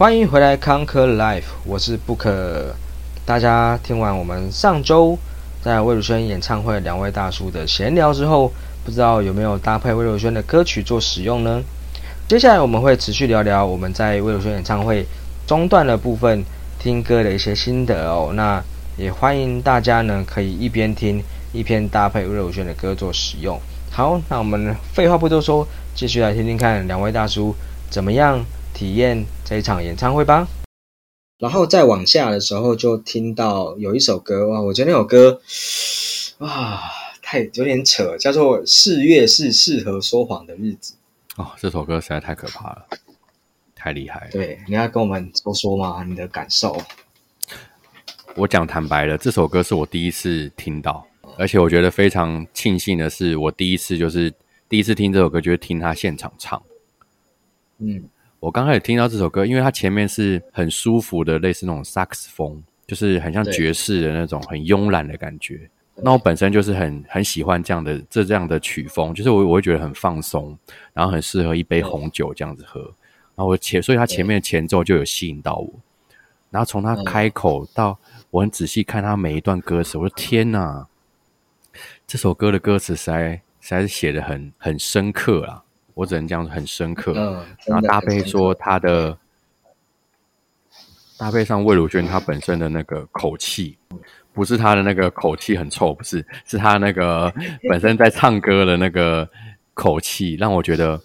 欢迎回来，Conquer Life，我是 Book。大家听完我们上周在魏如萱演唱会两位大叔的闲聊之后，不知道有没有搭配魏如萱的歌曲做使用呢？接下来我们会持续聊聊我们在魏如萱演唱会中段的部分听歌的一些心得哦。那也欢迎大家呢可以一边听一边搭配魏如萱的歌做使用。好，那我们废话不多说，继续来听听看两位大叔怎么样体验这一场演唱会吧。然后再往下的时候，就听到有一首歌哇，我觉得那首歌啊，太有点扯，叫做《四月是适合说谎的日子》哦，这首歌实在太可怕了，太厉害了。对，你要跟我们说说吗？你的感受？我讲坦白了，这首歌是我第一次听到，而且我觉得非常庆幸的是，我第一次就是第一次听这首歌，就是听他现场唱。嗯。我刚开始听到这首歌，因为它前面是很舒服的，类似那种萨克斯风，就是很像爵士的那种很慵懒的感觉。那我本身就是很很喜欢这样的这这样的曲风，就是我我会觉得很放松，然后很适合一杯红酒这样子喝。然后我前所以它前面的前奏就有吸引到我。然后从他开口到我很仔细看他每一段歌词，我说天哪，这首歌的歌词实在实在是写的很很深刻啊。我只能讲很深刻，然后搭配说他的搭配上魏如萱她本身的那个口气，不是她的那个口气很臭，不是，是她那个 本身在唱歌的那个口气，让我觉得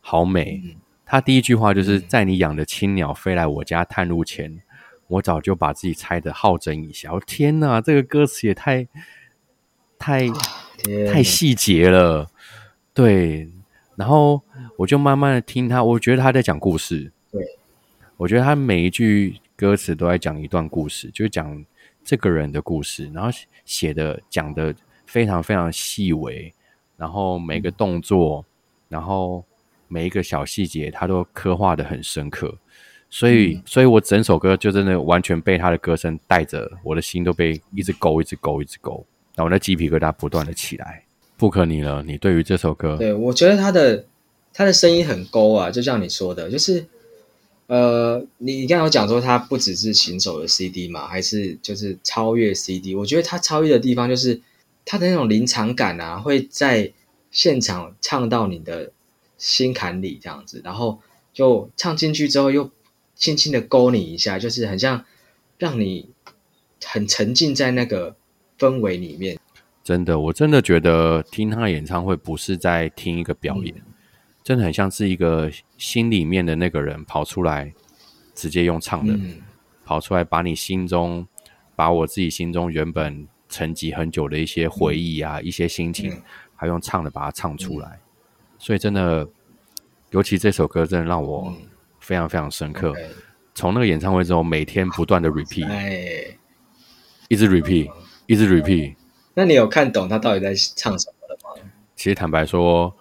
好美。他第一句话就是在你养的青鸟飞来我家探路前，我早就把自己猜的好整以暇。我天哪，这个歌词也太太太细节了，对。然后我就慢慢的听他，我觉得他在讲故事。对，我觉得他每一句歌词都在讲一段故事，就是讲这个人的故事。然后写的讲的非常非常细微，然后每个动作，然后每一个小细节，他都刻画的很深刻。所以，所以我整首歌就真的完全被他的歌声带着，我的心都被一直勾，一直勾，一直勾，然后那鸡皮疙瘩不断的起来。不可你了，你对于这首歌，对我觉得他的他的声音很勾啊，就像你说的，就是呃，你你刚才有讲说他不只是行走的 CD 嘛，还是就是超越 CD。我觉得他超越的地方就是他的那种临场感啊，会在现场唱到你的心坎里这样子，然后就唱进去之后又轻轻的勾你一下，就是很像让你很沉浸在那个氛围里面。真的，我真的觉得听他演唱会不是在听一个表演，真的很像是一个心里面的那个人跑出来，直接用唱的跑出来，把你心中，把我自己心中原本沉积很久的一些回忆啊，一些心情，还用唱的把它唱出来。所以真的，尤其这首歌真的让我非常非常深刻。从那个演唱会之后，每天不断的 repeat，一直 repeat，一直 repeat。那你有看懂他到底在唱什么了吗？其实坦白说，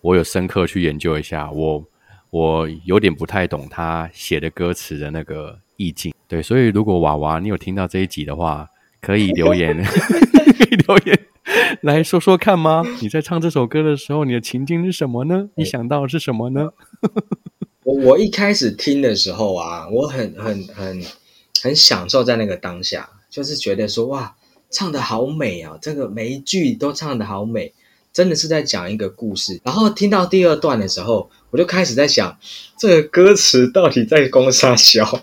我有深刻去研究一下，我我有点不太懂他写的歌词的那个意境。对，所以如果娃娃你有听到这一集的话，可以留言，可以留言来说说看吗？你在唱这首歌的时候，你的情境是什么呢？你想到是什么呢？我我一开始听的时候啊，我很很很很享受在那个当下，就是觉得说哇。唱的好美啊！这个每一句都唱的好美，真的是在讲一个故事。然后听到第二段的时候，我就开始在想，这个歌词到底在攻啥小？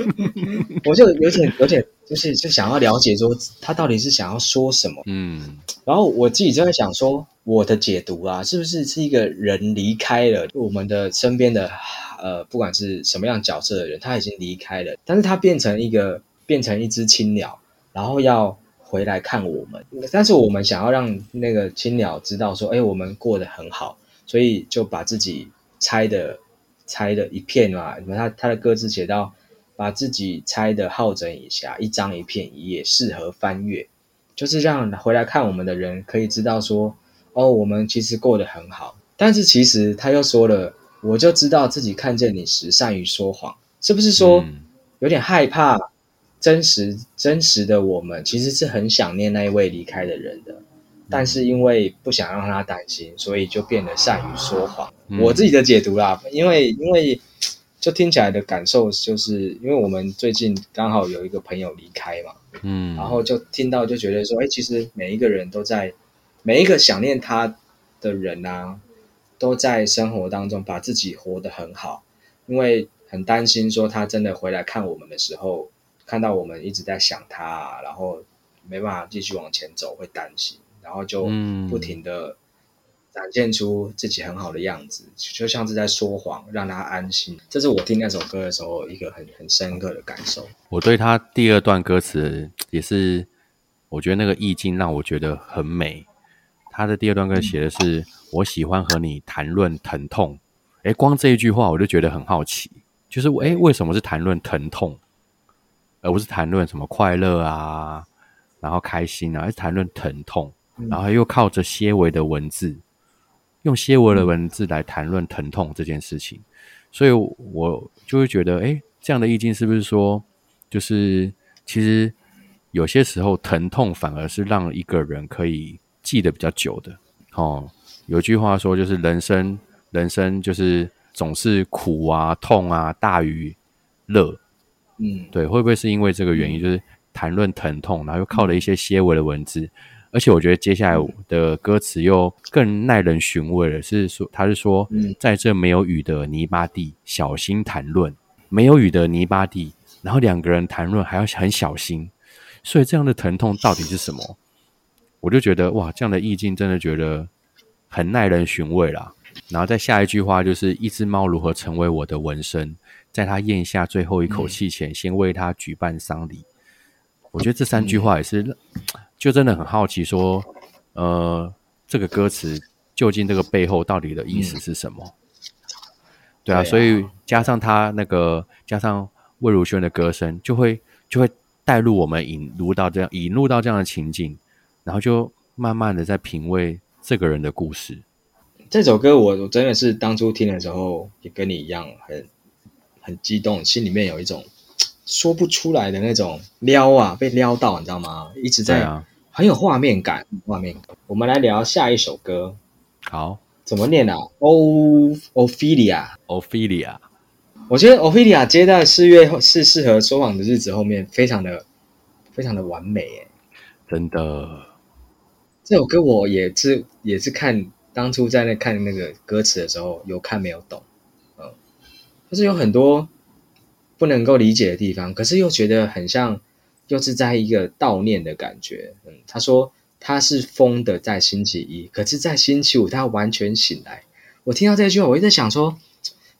我就有点有点，就是就想要了解说他到底是想要说什么。嗯，然后我自己就在想说，我的解读啊，是不是是一个人离开了我们的身边的呃，不管是什么样角色的人，他已经离开了，但是他变成一个变成一只青鸟。然后要回来看我们，但是我们想要让那个青鸟知道说，哎，我们过得很好，所以就把自己拆的拆的一片嘛，什么他他的歌词写到，把自己拆的好整一下，一张一片一页适合翻阅，就是让回来看我们的人可以知道说，哦，我们其实过得很好。但是其实他又说了，我就知道自己看见你时善于说谎，是不是说有点害怕？真实真实的我们其实是很想念那一位离开的人的，但是因为不想让他担心，所以就变得善于说谎。我自己的解读啦，因为因为就就听起来的感受，就是因为我们最近刚好有一个朋友离开嘛，嗯，然后就听到就觉得说，哎，其实每一个人都在，每一个想念他的人啊，都在生活当中把自己活得很好，因为很担心说他真的回来看我们的时候，看到我们一直在想他，然后没办法继续往前走，会担心，然后就不停的。展现出自己很好的样子，就像是在说谎，让他安心。这是我听那首歌的时候一个很很深刻的感受。我对他第二段歌词也是，我觉得那个意境让我觉得很美。他的第二段歌写的是“我喜欢和你谈论疼痛”。哎，光这一句话我就觉得很好奇，就是哎，为什么是谈论疼痛，而不是谈论什么快乐啊，然后开心啊，而是谈论疼痛，然后又靠着些微的文字。用些微的文字来谈论疼痛这件事情，所以我就会觉得，哎，这样的意境是不是说，就是其实有些时候疼痛反而是让一个人可以记得比较久的。哦，有句话说，就是人生，人生就是总是苦啊、痛啊大于乐。嗯，对，会不会是因为这个原因，就是谈论疼痛，然后又靠了一些些微的文字？而且我觉得接下来的歌词又更耐人寻味了。是说，他是说，在这没有雨的泥巴地，小心谈论。没有雨的泥巴地，然后两个人谈论还要很小心。所以这样的疼痛到底是什么？我就觉得哇，这样的意境真的觉得很耐人寻味啦。然后再下一句话就是一只猫如何成为我的纹身，在他咽下最后一口气前，先为他举办丧礼。我觉得这三句话也是。就真的很好奇，说，呃，这个歌词究竟这个背后到底的意思是什么？对啊，所以加上他那个，加上魏如萱的歌声，就会就会带入我们引入到这样引入到这样的情境，然后就慢慢的在品味这个人的故事。这首歌我我真的是当初听的时候，也跟你一样很很激动，心里面有一种。说不出来的那种撩啊，被撩到，你知道吗？一直在很有画面感，画面感。我们来聊下一首歌，好，怎么念啊？O Ophelia，Ophelia。我觉得 Ophelia 接在四月是适合说谎的日子后面，非常的非常的完美，哎，真的。这首歌我也是也是看当初在那看那个歌词的时候，有看没有懂，嗯，就是有很多。不能够理解的地方，可是又觉得很像，又是在一个悼念的感觉。嗯，他说他是疯的在星期一，可是，在星期五他完全醒来。我听到这句话，我一直在想说，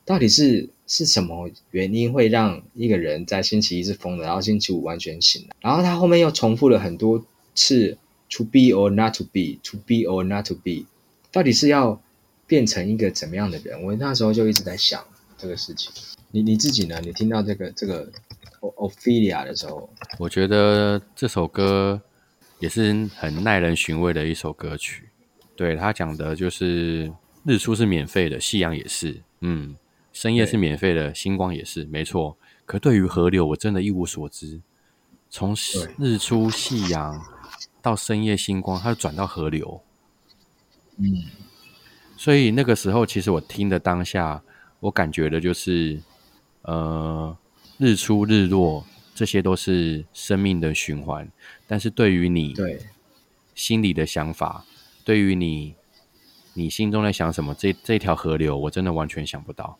到底是是什么原因会让一个人在星期一是疯的，然后星期五完全醒来？然后他后面又重复了很多次 “to be or not to be”，“to be or not to be”，到底是要变成一个怎么样的人？我那时候就一直在想这个事情。你你自己呢？你听到这个这个 Ophelia 的时候，我觉得这首歌也是很耐人寻味的一首歌曲。对他讲的就是日出是免费的，夕阳也是，嗯，深夜是免费的，星光也是，没错。可对于河流，我真的一无所知。从日出夕阳到深夜星光，它转到河流，嗯，所以那个时候，其实我听的当下，我感觉的就是。呃，日出日落，这些都是生命的循环。但是对于你对心里的想法，对于你你心中在想什么，这这条河流，我真的完全想不到。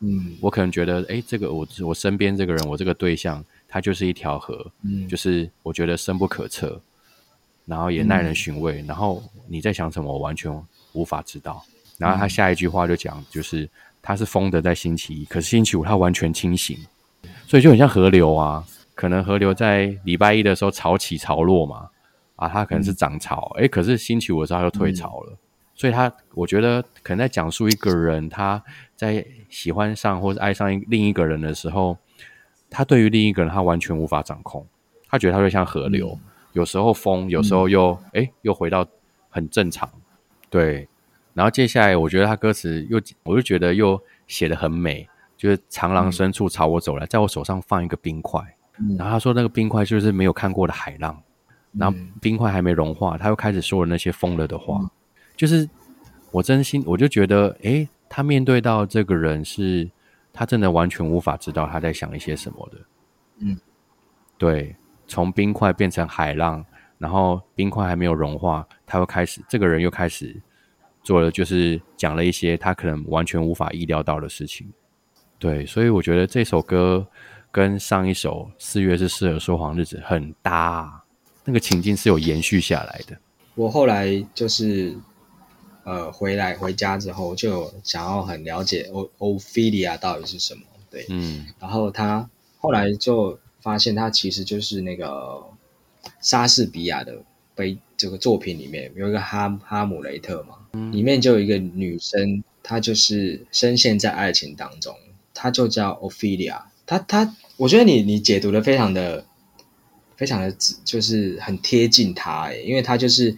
嗯，我可能觉得，哎，这个我我身边这个人，我这个对象，他就是一条河，嗯，就是我觉得深不可测，然后也耐人寻味。然后你在想什么，我完全无法知道。然后他下一句话就讲，就是。他是疯的在星期一，可是星期五他完全清醒，所以就很像河流啊。可能河流在礼拜一的时候潮起潮落嘛，啊，他可能是涨潮，诶，可是星期五的时候他又退潮了。所以他我觉得可能在讲述一个人他在喜欢上或是爱上另一个人的时候，他对于另一个人他完全无法掌控，他觉得他就像河流，有时候疯，有时候又诶，又回到很正常，对。然后接下来，我觉得他歌词又，我就觉得又写的很美，就是长廊深处朝我走来，在我手上放一个冰块，然后他说那个冰块就是没有看过的海浪，然后冰块还没融化，他又开始说了那些疯了的话，就是我真心我就觉得，诶，他面对到这个人是他真的完全无法知道他在想一些什么的。嗯，对，从冰块变成海浪，然后冰块还没有融化，他又开始，这个人又开始做了，就是讲了一些他可能完全无法意料到的事情。对，所以我觉得这首歌跟上一首《四月是适合说谎日子》很搭，那个情境是有延续下来的。我后来就是呃回来回家之后，就想要很了解欧欧菲利亚到底是什么，对，嗯然后他后来就发现，他其实就是那个莎士比亚的悲这个作品里面有一个哈哈姆雷特嘛，里面就有一个女生，她就是深陷在爱情当中，她就叫 Ophelia。她她，我觉得你你解读的非常的非常的就是很贴近她诶，因为她就是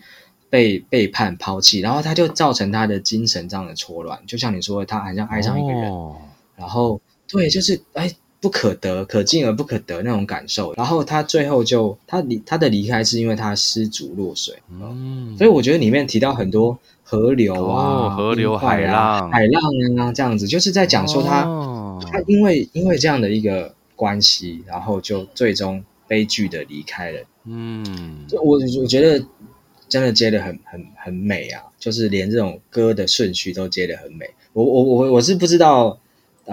被背叛抛弃，然后她就造成她的精神上的错乱，就像你说的，她好像爱上一个人。哦然后对，就是哎不可得，可进而不可得那种感受。然后他最后就他离他的离开是因为他失足落水，嗯，所以我觉得里面提到很多河流啊、哦河流海浪海浪啊这样子，就是在讲说他、哦他因为因为这样的一个关系，然后就最终悲剧的离开了。嗯就我我觉得真的接的很很很美啊，就是连这种歌的顺序都接的很美。我我我我是不知道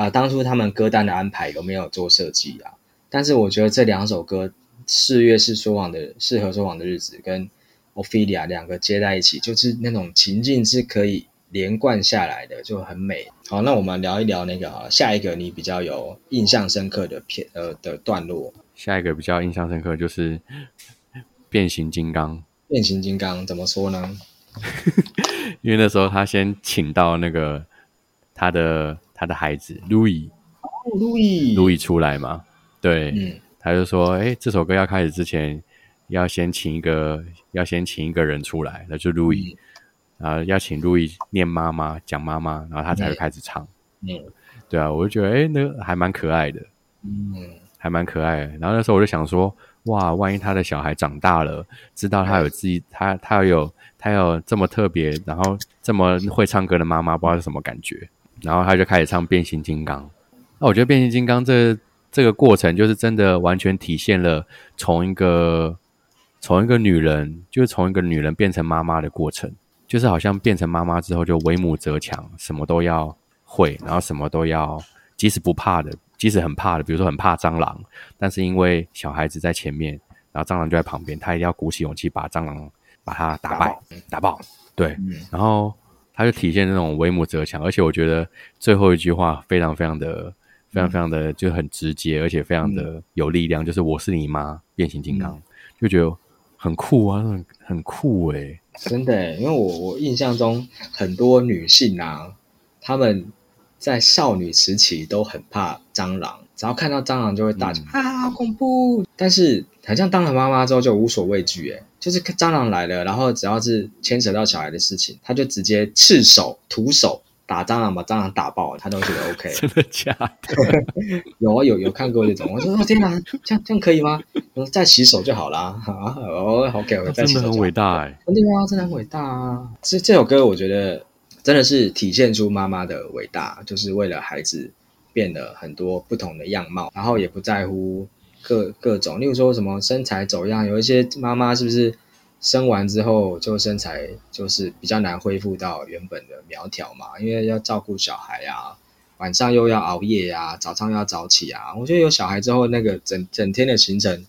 啊、当初他们歌单的安排有没有做设计啊？但是我觉得这两首歌《四月是说谎的适合说谎的日子》跟 Ophelia 两个接在一起，就是那种情境是可以连贯下来的，就很美。好，那我们聊一聊那个啊，下一个你比较有印象深刻的片呃的段落，下一个比较印象深刻就是变形金刚，变形金刚怎么说呢？因为那时候他先请到那个他的他的孩子路易哦，路易，路易出来嘛，对，嗯。他就说，哎，这首歌要开始之前，要先请一个要先请一个人出来，那就路易，然后要请路易念妈妈讲妈妈，然后他才会开始唱。嗯对啊，我就觉得，哎，那个还蛮可爱的，嗯，还蛮可爱的。然后那时候我就想说，哇，万一他的小孩长大了，知道他有自己，他他有他有这么特别，然后这么会唱歌的妈妈，不知道是什么感觉。然后他就开始唱变形金刚。那我觉得变形金刚这这个过程，就是真的完全体现了从一个从一个女人，就是从一个女人变成妈妈的过程，就是好像变成妈妈之后就为母则强，什么都要会，然后什么都要，即使不怕的，即使很怕的，比如说很怕蟑螂，但是因为小孩子在前面，然后蟑螂就在旁边，他一定要鼓起勇气把蟑螂把它打败、打爆。对，嗯然后他就体现那种为母则强，而且我觉得最后一句话非常非常的、非常非常的就很直接，而且非常的有力量，就是我是你妈，变形金刚，就觉得很酷啊，很很酷欸。诶、真的耶，因为我我印象中很多女性啊，她们在少女时期都很怕蟑螂，只要看到蟑螂就会大叫、啊，好恐怖！但是好像当了妈妈之后就无所畏惧，哎，就是蟑螂来了，然后只要是牵扯到小孩的事情，他就直接赤手徒手打蟑螂，把蟑螂打爆，他都觉得 OK。真的假的？有啊，有有看过这种，我说哦天哪，这样这样可以吗？我说再洗手就好啦。啊，哦，OK，我再真的很伟大哎、对啊，真的很伟大啊！这这首歌我觉得真的是体现出妈妈的伟大，就是为了孩子变了很多不同的样貌，然后也不在乎各各种，例如说什么身材走样，有一些妈妈是不是生完之后就身材就是比较难恢复到原本的苗条嘛？因为要照顾小孩啊，晚上又要熬夜啊，早上又要早起啊。我觉得有小孩之后，那个整整天的行程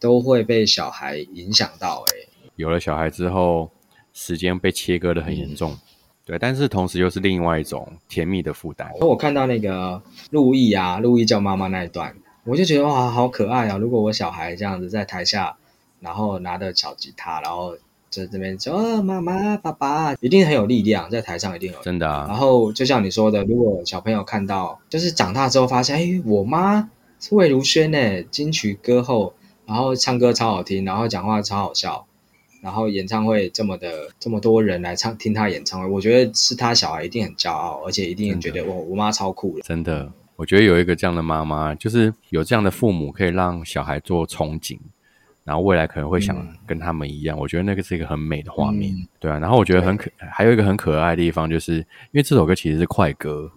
都会被小孩影响到、欸，有了小孩之后，时间被切割的很严重，对，但是同时又是另外一种甜蜜的负担。我看到那个陆毅啊，陆毅叫妈妈那一段，我就觉得哇，好可爱啊！如果我小孩这样子在台下，然后拿着小吉他，然后在这边说哦妈妈、爸爸，一定很有力量，在台上一定有。真的然啊，后就像你说的，如果小朋友看到，就是长大之后发现，哎，我妈是魏如萱呢，金曲歌后，然后唱歌超好听，然后讲话超好笑，然后演唱会这么的这么多人来唱听他演唱会，我觉得是他小孩一定很骄傲，而且一定觉得哇我妈超酷的。真的，我觉得有一个这样的妈妈，就是有这样的父母，可以让小孩做憧憬，然后未来可能会想嗯跟他们一样。我觉得那个是一个很美的画面，嗯对啊。然后我觉得很可，还有一个很可爱的地方，就是因为这首歌其实是快歌，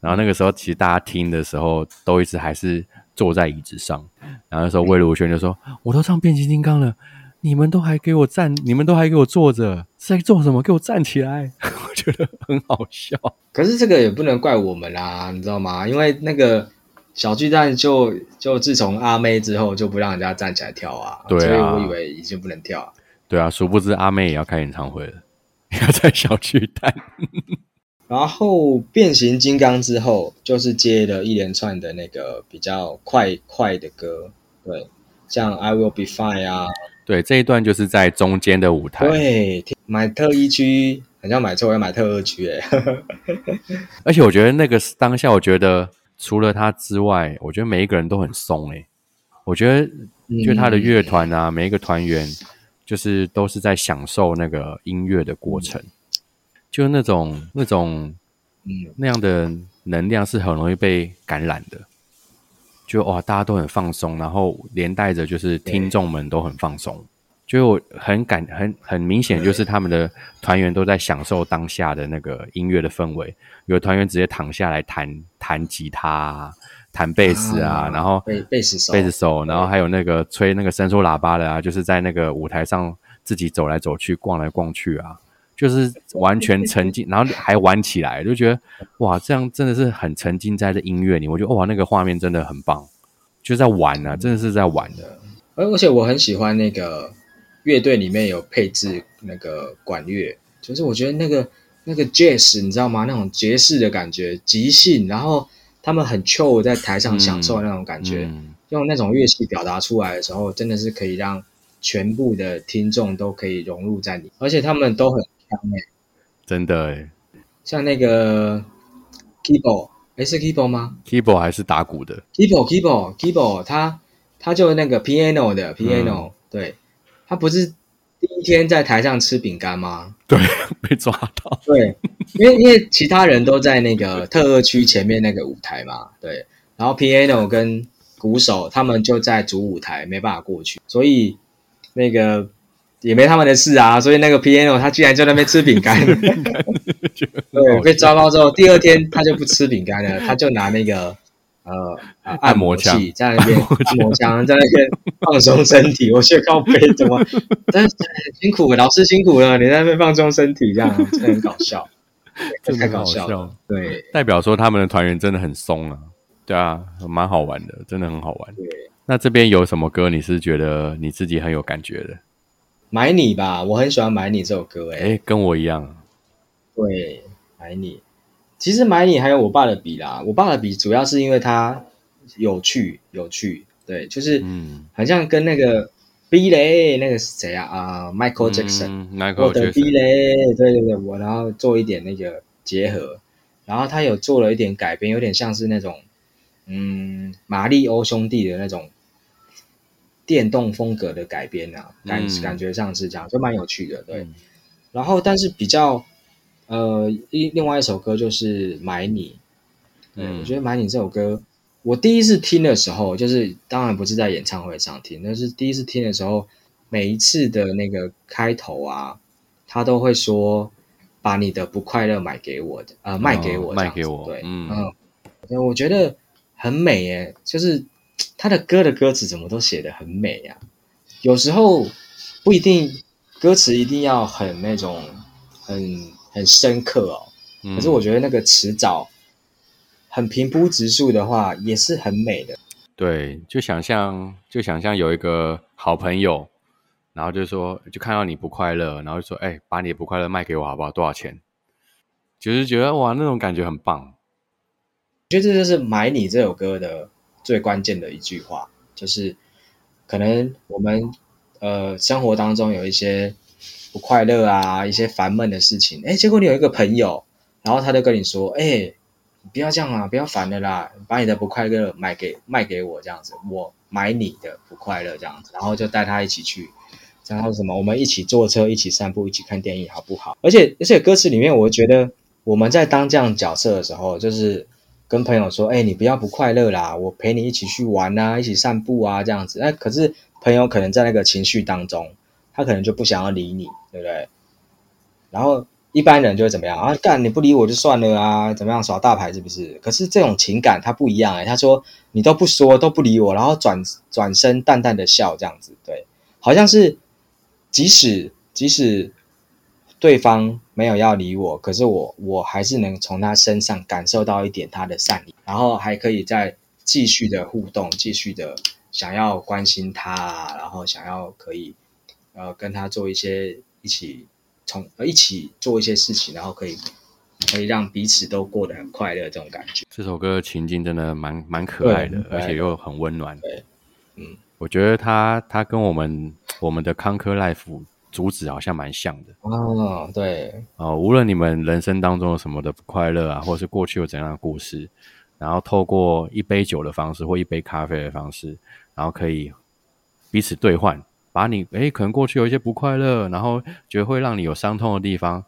然后那个时候其实大家听的时候都一直还是坐在椅子上，然后那时候魏如萱就说：“我都唱变形金刚了，你们都还给我站，你们都还给我坐着，是在做什么？给我站起来！” 我觉得很好笑。可是这个也不能怪我们啦，你知道吗？因为那个小巨蛋就就自从阿妹之后就不让人家站起来跳啊，对啊所以我以为已经不能跳。对啊，殊不知阿妹也要开演唱会了，要在小巨蛋。然后变形金刚之后，就是接了一连串的那个比较快快的歌，对，像 I Will Be Fine 啊，对，这一段就是在中间的舞台，对，买特一区，好像买错要买特二区哎，而且我觉得那个当下，我觉得除了他之外，我觉得每一个人都很松诶、我觉得就他的乐团啊，每一个团员就是都是在享受那个音乐的过程，就那种那种嗯，那样的能量是很容易被感染的。就哇，大家都很放松，然后连带着就是听众们都很放松，就我很感很很明显，就是他们的团员都在享受当下的那个音乐的氛围。有的团员直接躺下来弹弹吉他啊、弹贝斯啊，然后贝贝斯手，贝斯手，然后还有那个吹那个伸缩喇叭的啊，就是在那个舞台上自己走来走去、逛来逛去啊，就是完全沉浸，然后还玩起来，就觉得哇，这样真的是很沉浸在这音乐里。我觉得哇，那个画面真的很棒，就在玩啊，真的是在玩的。而而且我很喜欢那个乐队里面有配置那个管乐，就是我觉得那个那个 jazz 你知道吗？那种爵士的感觉，即兴，然后他们很 chill 在台上享受那种感觉，嗯用那种乐器表达出来的时候，真的是可以让全部的听众都可以融入在里，而且他们都很真的。哎像那个 keyboard，诶是 keyboard 吗？keyboard 还是打鼓的，？keyboard keyboard keyboard，他他就那个 piano 的 piano，、对，他不是第一天在台上吃饼干吗？对，被抓到，对，因为因为其他人都在那个特二区前面那个舞台嘛，对，然后 piano 跟鼓手他们就在主舞台，没办法过去，所以那个也没他们的事啊，所以那个 piano 他居然在那边吃饼干，对，被抓包之后，第二天他就不吃饼干了，他就拿那个呃按按摩器在那边按摩枪。在那边放松身体，我觉得靠背怎么，但是很辛苦，老师辛苦了，你在那边放松身体，这样真的很搞笑，真的很好太搞笑了，笑，对。代表说他们的团员真的很松啊，对啊，蛮好玩的，真的很好玩。对，那这边有什么歌你是觉得你自己很有感觉的？买你吧，我很喜欢买你这首歌，哎，哎，跟我一样，对，买你。其实买你还有我爸的笔啦，我爸的笔主要是因为它有趣，有趣，对，就是嗯好像跟那个 B 雷那个是谁啊？啊、e，Michael 的 B 雷，对对对，我然后做一点那个结合，然后他有做了一点改编，有点像是那种嗯马里欧兄弟的那种电动风格的改编啊，感、嗯。感觉上是这样，就蛮有趣的，对。嗯。然后但是比较呃一另外一首歌就是买你，对、嗯我觉得买你这首歌，我第一次听的时候，就是当然不是在演唱会上听，但是第一次听的时候，每一次的那个开头啊，他都会说把你的不快乐买给我的，呃，卖给我卖给我对，嗯。我觉得很美耶，就是他的歌的歌词怎么都写的很美呀、有时候不一定歌词一定要很那种很很深刻哦，嗯可是我觉得那个词藻很平铺直述的话，也是很美的。对，就想象就想象有一个好朋友，然后就说就看到你不快乐，然后就说哎，把你的不快乐卖给我好不好？多少钱？就是觉得哇，那种感觉很棒。我觉得这就是《买你》这首歌的最关键的一句话，就是可能我们呃生活当中有一些不快乐啊，一些烦闷的事情，哎，结果你有一个朋友，然后他就跟你说，哎，不要这样啊，不要烦了啦，把你的不快乐买给卖给我这样子，我买你的不快乐这样子，然后就带他一起去。然后什么？我们一起坐车，一起散步，一起看电影，好不好？而且而且歌词里面，我觉得我们在当这样角色的时候，就是跟朋友说：“哎、你不要不快乐啦，我陪你一起去玩啊，一起散步啊，这样子。”那可是朋友可能在那个情绪当中，他可能就不想要理你，对不对？然后一般人就会怎么样啊？干你不理我就算了啊，怎么样耍大牌是不是？可是这种情感他不一样哎、他说你都不说都不理我，然后转转身淡淡的笑这样子，对，好像是即使即使对方没有要理我，可是我我还是能从他身上感受到一点他的善意，然后还可以再继续的互动，继续的想要关心他啊，然后想要可以呃跟他做一些一起从呃一起做一些事情，然后可以可以让彼此都过得很快乐这种感觉。这首歌的情境真的蛮蛮可爱的，而且又很温暖。对，嗯，我觉得他他跟我们我们的康科 life 主旨好像蛮像的。哦，对，哦、无论你们人生当中有什么的不快乐啊，或者是过去有怎样的故事，然后透过一杯酒的方式或一杯咖啡的方式，然后可以彼此兑换，把你诶可能过去有一些不快乐，然后觉得会让你有伤痛的地方，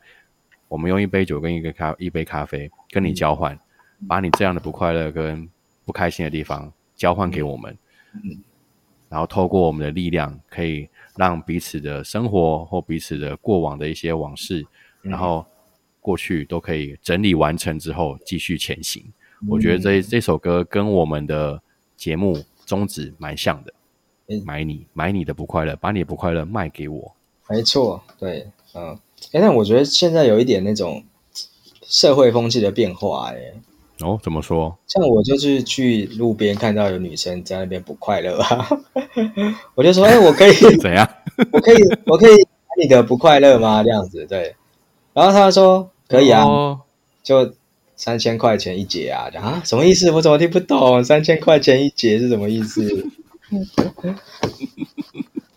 我们用一杯酒跟一个咖一杯咖啡跟你交换，把你这样的不快乐跟不开心的地方交换给我们，嗯然后透过我们的力量，可以让彼此的生活或彼此的过往的一些往事，嗯。然后过去都可以整理完成之后继续前行。我觉得这这首歌跟我们的节目宗旨蛮像的，嗯。买你买你的不快乐，把你的不快乐卖给我。没错，对，嗯，哎，但我觉得现在有一点那种社会风气的变化，哎，哦，怎么说？像我就是去路边看到有女生在那边不快乐啊，我就说，哎，我可以，怎样？我可以，我可以买你的不快乐吗？这样子，对，然后他说可以啊，哦就三千块钱一节啊，啊什么意思？我怎么听不懂？三千块钱一节是什么意思？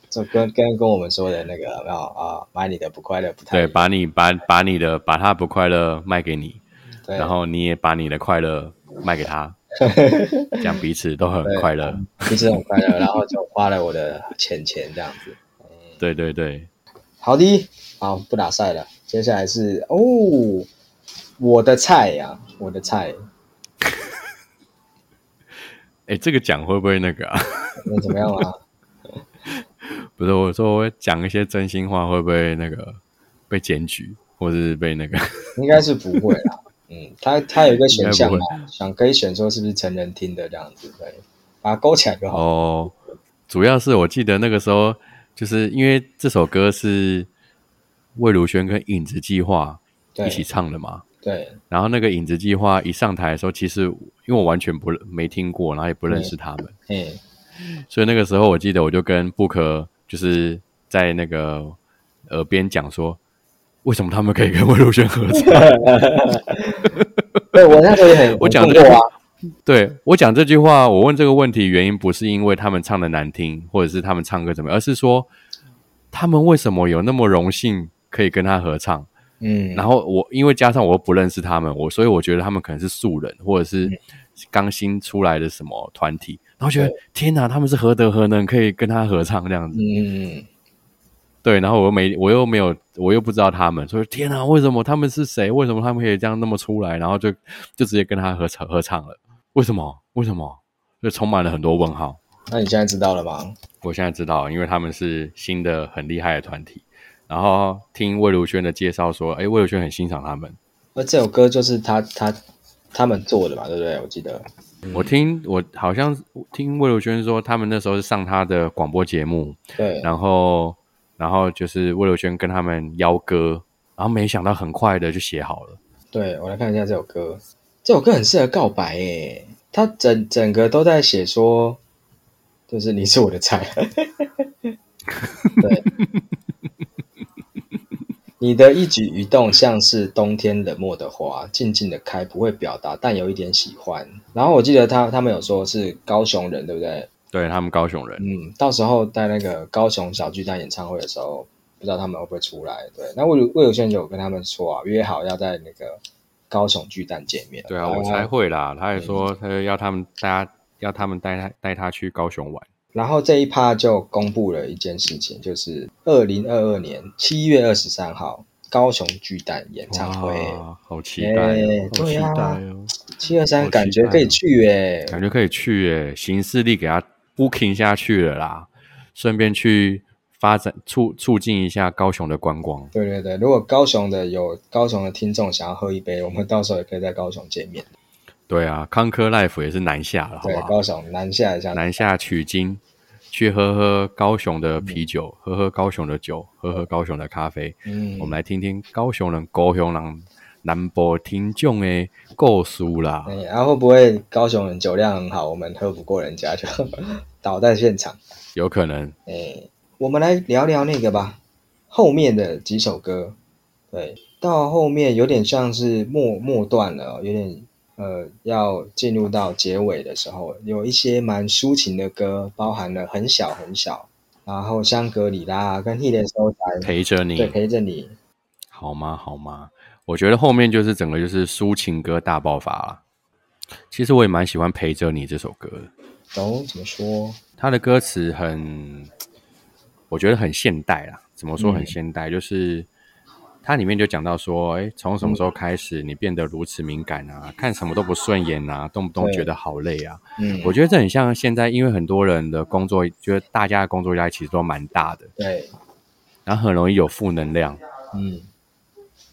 就跟跟跟我们说的那个有没有啊？买你的不快乐不太对，把你把把你的把他不快乐卖给你，对然后你也把你的快乐卖给他，这样彼此都很快乐。彼此很快乐，然后就花了我的钱钱这样子。对对对，好的，好不打赛了，接下来是哦，我的菜呀、我的菜，哎，这个讲会不会那个啊？那怎么样啊？不是我说我讲一些真心话，会不会那个被检举，或是被那个？应该是不会啦。嗯，他他有一个选项嘛，想可以选说是不是成人听的这样子，对，把它勾起来就好。哦，主要是我记得那个时候，就是因为这首歌是魏如萱跟影子计划一起唱的嘛。对，然后那个影子计划一上台的时候，其实因为我完全不没听过，然后也不认识他们，嗯，所以那个时候我记得我就跟布克就是在那个耳边讲说，为什么他们可以跟魏如萱合唱？对我那时候也很 我讲这很困惑啊，对我讲这句话，我问这个问题原因不是因为他们唱的难听，或者是他们唱歌怎么样，而是说他们为什么有那么荣幸可以跟他合唱？嗯，然后我因为加上我又不认识他们，我所以我觉得他们可能是素人，或者是刚新出来的什么团体，然后觉得天哪，他们是何德何能可以跟他合唱这样子？嗯，对，然后我又没我又没有我又不知道他们，所以天哪，为什么他们是谁？为什么他们可以这样那么出来？然后就就直接跟他合唱合唱了？为什么？为什么？就充满了很多问号。那你现在知道了吗？我现在知道，因为他们是新的很厉害的团体。然后听魏如萱的介绍说，哎，魏如萱很欣赏他们。那这首歌就是他他他们做的嘛，对不对？我记得，我听我好像听魏如萱说，他们那时候是上他的广播节目，对，然后然后就是魏如萱跟他们邀歌，然后没想到很快的就写好了。对我来看一下这首歌，这首歌很适合告白诶，它整整个都在写说，就是你是我的菜，对，你的一举一动像是冬天冷漠的花，静静的开，不会表达，但有一点喜欢。然后我记得他他们有说是高雄人，对不对？对他们高雄人，嗯，到时候在那个高雄小巨蛋演唱会的时候，不知道他们会不会出来。对，那魏如魏如萱就有跟他们说啊，约好要在那个高雄巨蛋见面。对啊，我才会啦。他也说他要他们大家要他们带他带他去高雄玩。然后这一趴就公布了一件事情，就是二零二二年七月二十三号高雄巨蛋演唱会，哇，好期待、哦哎好期对啊待哦，七二三感觉可以去诶。感觉可以去诶，行事力给他 booking 下去了啦，顺便去发展促促进一下高雄的观光。对对对，如果高雄的有高雄的听众想要喝一杯，我们到时候也可以在高雄见面。对啊，康科 life 也是南下了，好对？高雄南下一下，南下取经，去喝喝高雄的啤酒，喝喝高雄的酒，喝喝高雄的咖啡。嗯，我们来听听高雄人、高雄人南部听众的故事啦。哎，然、后会不会高雄人酒量很好，我们喝不过人家就 倒在现场？有可能，哎，我们来聊聊那个吧，后面的几首歌，对，到后面有点像是末末段了哦，有点呃要进入到结尾的时候，有一些蛮抒情的歌，包含了很小很小，然后香格里拉跟 He 的收台，陪着你对，陪着你，好吗？好吗？我觉得后面就是整个就是抒情歌大爆发了。其实我也蛮喜欢《陪着你》这首歌的，哦，怎么说？他的歌词很，我觉得很现代啦。怎么说很嗯现代？就是它里面就讲到说，哎，从什么时候开始你变得如此敏感啊？看什么都不顺眼啊，动不动觉得好累啊。嗯，我觉得这很像现在，因为很多人的工作，就是大家的工作压力其实都蛮大的，对，然后很容易有负能量，嗯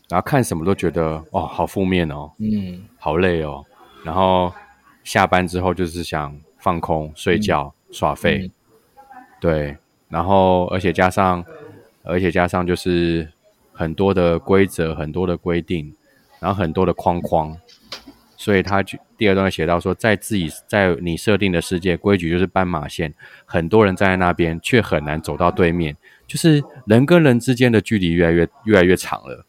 然后看什么都觉得哦，好负面哦，嗯好累哦。然后下班之后就是想放空、睡觉、耍废，嗯对。然后而且加上，而且加上就是很多的规则、很多的规定，然后很多的框框。所以他就第二段写到说，在自己在你设定的世界，规矩就是斑马线，很多人站在那边，却很难走到对面，就是人跟人之间的距离越来越越来越长了。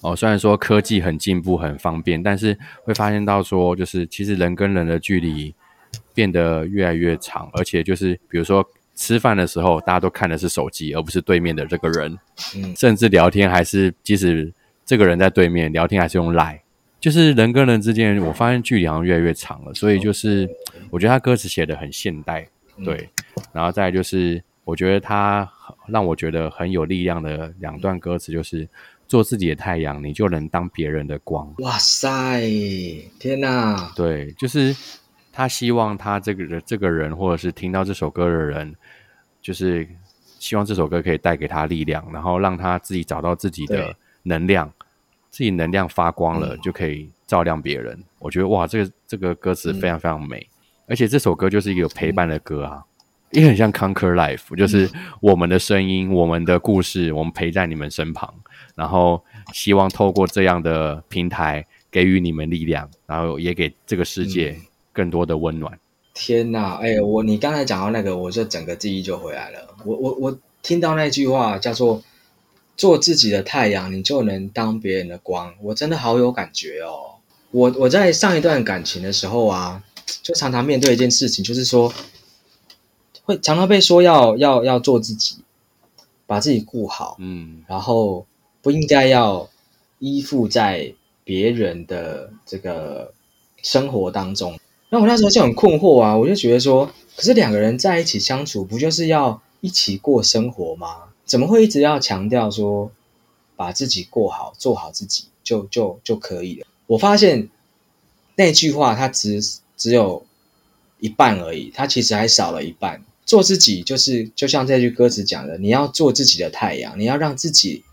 哦，虽然说科技很进步、很方便，但是会发现到说，就是其实人跟人的距离变得越来越长，而且就是比如说吃饭的时候，大家都看的是手机，而不是对面的这个人，嗯甚至聊天还是即使这个人在对面聊天，还是用 Line，就是人跟人之间，我发现距离好像越来越长了，所以就是我觉得他歌词写的很现代，对，然后再来就是我觉得他让我觉得很有力量的两段歌词就是。做自己的太阳，你就能当别人的光。哇塞，天哪！对，就是他希望他这个人这个人，或者是听到这首歌的人，就是希望这首歌可以带给他力量，然后让他自己找到自己的能量，自己能量发光了，就可以照亮别人。我觉得哇，这个这个歌词非常非常美，而且这首歌就是一个有陪伴的歌啊。也很像 Conquer Life，就是我们的声音、我们的故事，我们陪在你们身旁，然后希望透过这样的平台给予你们力量，然后也给这个世界更多的温暖。天呐，哎、我你刚才讲到那个，我就整个记忆就回来了。我我我听到那句话叫做“做自己的太阳，你就能当别人的光”，我真的好有感觉哦。我我在上一段感情的时候啊，就常常面对一件事情，就是说，会常常被说要要要做自己，把自己顾好，嗯然后不应该要依附在别人的这个生活当中。那我那时候就很困惑啊，我就觉得说，可是两个人在一起相处，不就是要一起过生活吗？怎么会一直要强调说把自己过好，做好自己就就就可以了？我发现那句话它只只有一半而已，它其实还少了一半。做自己就是就像这句歌词讲的，你要做自己的太阳，你要让自己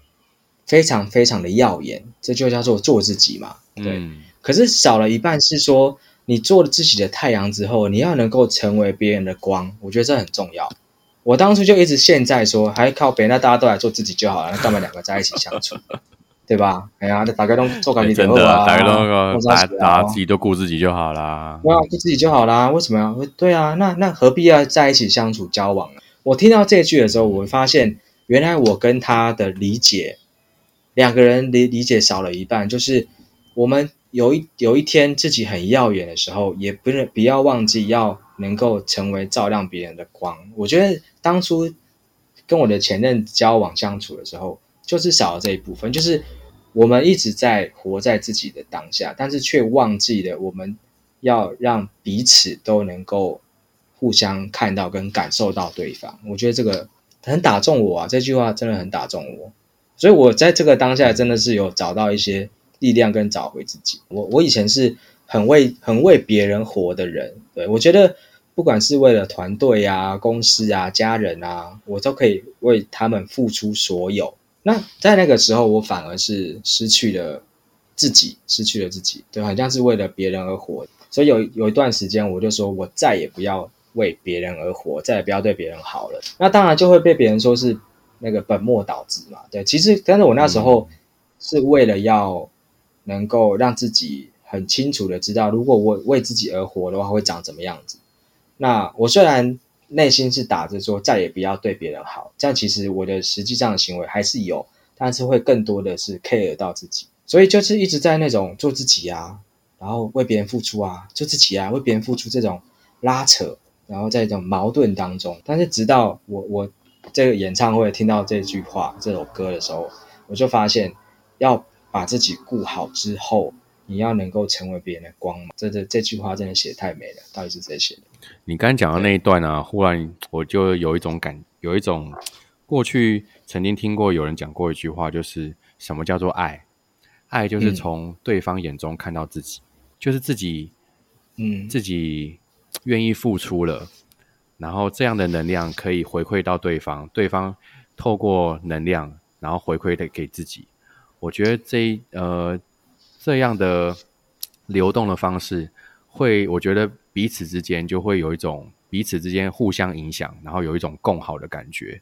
非常非常的耀眼，这就叫做做自己嘛。对，嗯可是少了一半是说，你做了自己的太阳之后，你要能够成为别人的光，我觉得这很重要。我当初就一直现在说，还靠别人，那大家都来做自己就好了，那干嘛两个在一起相处，对吧？哎呀，大家都做感哎情真的啊，大家都那个做大自己都顾自己就好啦。对啊，顾自己就好啦，为什么要？对啊，那那何必要在一起相处交往呢？我听到这句的时候，我会发现原来我跟他的理解，两个人理理解少了一半，就是我们有一有一天自己很耀眼的时候，也不是不要忘记要能够成为照亮别人的光。我觉得当初跟我的前任交往相处的时候，就是少了这一部分，就是我们一直在活在自己的当下，但是却忘记了我们要让彼此都能够互相看到跟感受到对方。我觉得这个很打中我啊，这句话真的很打中我，所以我在这个当下真的是有找到一些力量跟找回自己。我我以前是很为很为别人活的人，对我觉得不管是为了团队啊、公司啊、家人啊，我都可以为他们付出所有。那在那个时候，我反而是失去了自己，失去了自己，对，好像是为了别人而活。所以有有一段时间，我就说我再也不要为别人而活，再也不要对别人好了。那当然就会被别人说是那个本末倒置嘛。对，其实但是我那时候是为了要能够让自己很清楚的知道，如果我为自己而活的话，会长怎么样子。那我虽然内心是打着说再也不要对别人好，这样其实我的实际上的行为还是有，但是会更多的是 care 到自己，所以就是一直在那种做自己啊，然后为别人付出啊，做自己啊，为别人付出这种拉扯，然后在一种矛盾当中。但是直到我我这个演唱会听到这句话这首歌的时候，我就发现要把自己顾好之后。你要能够成为别人的光嘛？这这这句话真的写太美了，到底是谁写的？你刚刚讲的那一段呢？忽然我就有一种感，有一种过去曾经听过有人讲过一句话，就是什么叫做爱？爱就是从对方眼中看到自己，就是自己，嗯，自己愿意付出了，然后这样的能量可以回馈到对方，对方透过能量然后回馈的给自己。我觉得这呃。这样的流动的方式，会我觉得彼此之间就会有一种彼此之间互相影响，然后有一种共好的感觉。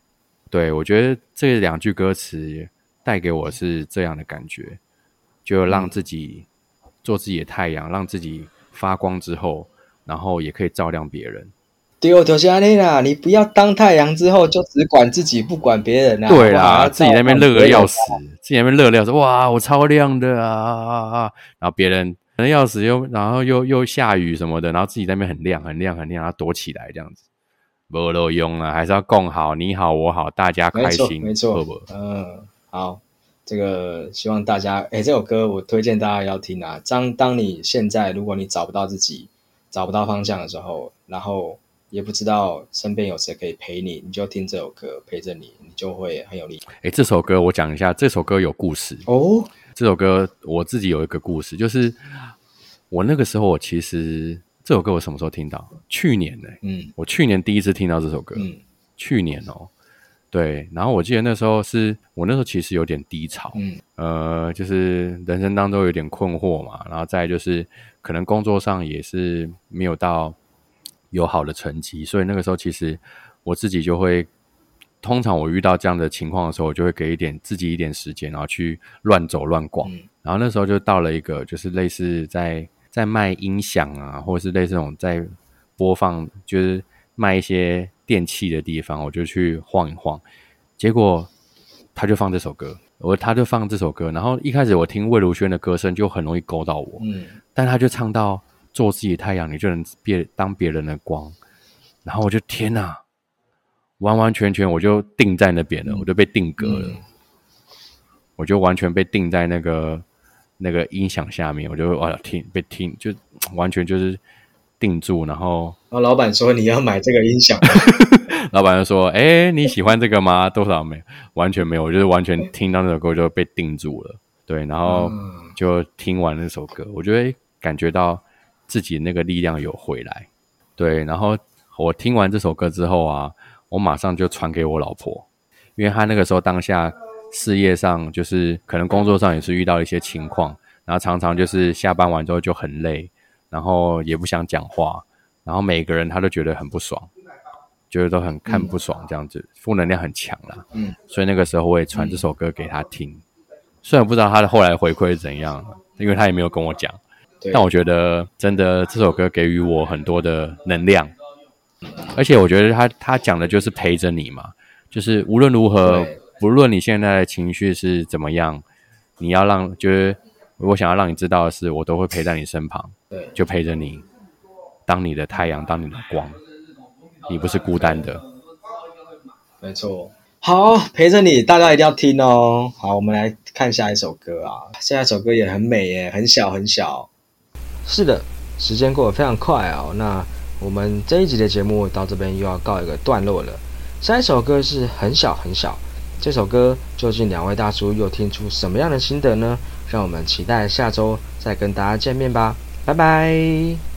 对我觉得这两句歌词带给我是这样的感觉，就让自己做自己的太阳，让自己发光之后，然后也可以照亮别人。对，我就是安尼啦。你不要当太阳之后就只管自己不管别人啊。对啦，自己那边热的要死，自己那边热的要死。哇，我超亮的啊！然后别人可能要死，又然后又又下雨什么的，然后自己在那边很亮很亮很亮，然后躲起来这样子，没路用啊，还是要共好，你好我好，大家开心，没错，嗯，好，这个希望大家，哎，这首歌我推荐大家要听啊。当当你现在如果你找不到自己，找不到方向的时候，然后。也不知道身边有谁可以陪你，你就听这首歌陪着你，你就会很有力。哎，这首歌我讲一下，这首歌有故事哦。这首歌我自己有一个故事，就是我那个时候，我其实这首歌我什么时候听到？去年呢？嗯，我去年第一次听到这首歌。嗯，去年哦，对。然后我记得那时候是我那时候其实有点低潮，嗯，呃，就是人生当中有点困惑嘛，然后再就是可能工作上也是没有到。有好的成绩，所以那个时候其实我自己就会，通常我遇到这样的情况的时候，我就会给一点自己一点时间，然后去乱走乱逛。然后那时候就到了一个就是类似在在卖音响啊，或者是类似这种在播放，就是卖一些电器的地方，我就去晃一晃。结果他就放这首歌，我他就放这首歌，然后一开始我听魏如萱的歌声就很容易勾到我，嗯，但他就唱到。做自己太阳，你就能别当别人的光。然后我就天哪，完完全全我就定在那边了，我就被定格了。我就完全被定在那个那个音响下面，我就哇听被听，就完全就是定住。然后，然后老板说你要买这个音响，老板就说：“哎，你喜欢这个吗？多少没？完全没有，我就是完全听到那首歌就被定住了。对，然后就听完那首歌，我就会感觉到。自己那个力量有回来，对，然后我听完这首歌之后啊，我马上就传给我老婆，因为她那个时候当下事业上就是可能工作上也是遇到一些情况，然后常常就是下班完之后就很累，然后也不想讲话，然后每个人他都觉得很不爽，觉得都很看不爽这样子，负能量很强啦。嗯，所以那个时候我也传这首歌给他听，虽然不知道他的后来回馈是怎样，因为他也没有跟我讲。但我觉得，真的这首歌给予我很多的能量，而且我觉得他他讲的就是陪着你嘛，就是无论如何，不论你现在的情绪是怎么样，你要让就是我想要让你知道的是，我都会陪在你身旁，对，就陪着你，当你的太阳，当你的光，你不是孤单的，没错，好陪着你，大家一定要听哦。好，我们来看下一首歌啊，下一首歌也很美耶，很小很小。是的，时间过得非常快哦。那我们这一集的节目到这边又要告一个段落了。下一首歌是很小很小，这首歌究竟两位大叔又听出什么样的心得呢？让我们期待下周再跟大家见面吧。拜拜。